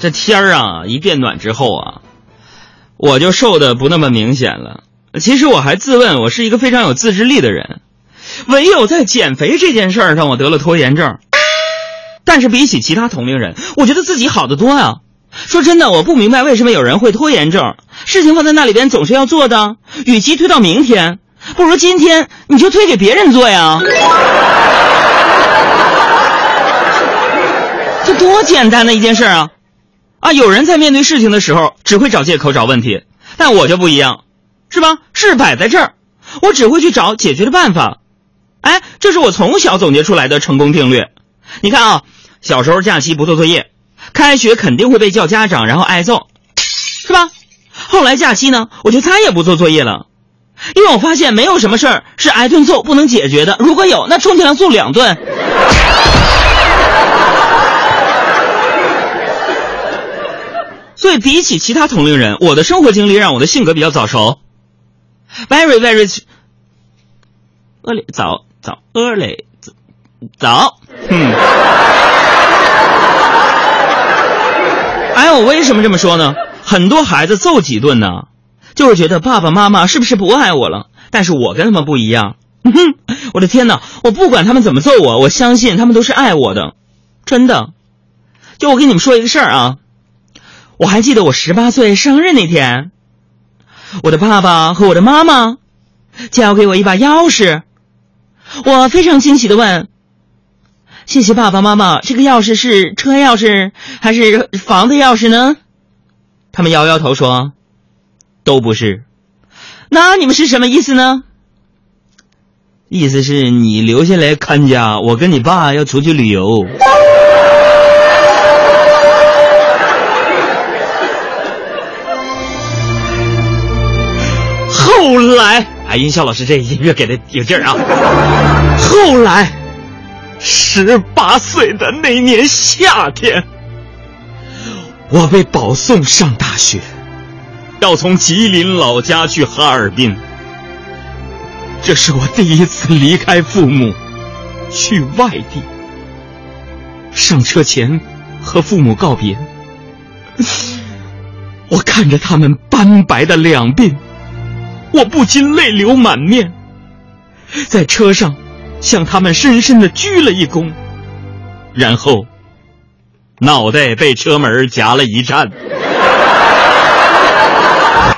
这天儿啊一变暖之后啊，我就瘦的不那么明显了。其实我还自问我是一个非常有自制力的人，唯有在减肥这件事儿上我得了拖延症。但是比起其他同龄人，我觉得自己好得多呀。说真的，我不明白为什么有人会拖延症。事情放在那里边总是要做的，与其推到明天，不如今天你就推给别人做呀。这多简单的一件事啊！啊，有人在面对事情的时候只会找借口找问题，但我就不一样，是吧？事摆在这儿，我只会去找解决的办法。哎，这是我从小总结出来的成功定律。你看啊。小时候假期不做作业，开学肯定会被叫家长，然后挨揍，是吧？后来假期呢，我就再也不做作业了，因为我发现没有什么事儿是挨顿揍不能解决的。如果有，那充其量揍两顿。对比起其他同龄人，我的生活经历让我的性格比较早熟，very very early 早早 early 早早，嗯。哎，我为什么这么说呢？很多孩子揍几顿呢，就是觉得爸爸妈妈是不是不爱我了？但是我跟他们不一样。哼我的天哪！我不管他们怎么揍我，我相信他们都是爱我的，真的。就我跟你们说一个事儿啊，我还记得我十八岁生日那天，我的爸爸和我的妈妈交给我一把钥匙，我非常惊喜的问。谢谢爸爸妈妈，这个钥匙是车钥匙还是房子钥匙呢？他们摇摇头说：“都不是。”那你们是什么意思呢？意思是你留下来看家，我跟你爸要出去旅游。后来，啊，音效老师这音乐给的有劲儿啊！后来。十八岁的那年夏天，我被保送上大学，要从吉林老家去哈尔滨。这是我第一次离开父母，去外地。上车前和父母告别，我看着他们斑白的两鬓，我不禁泪流满面。在车上。向他们深深的鞠了一躬，然后脑袋被车门夹了一颤。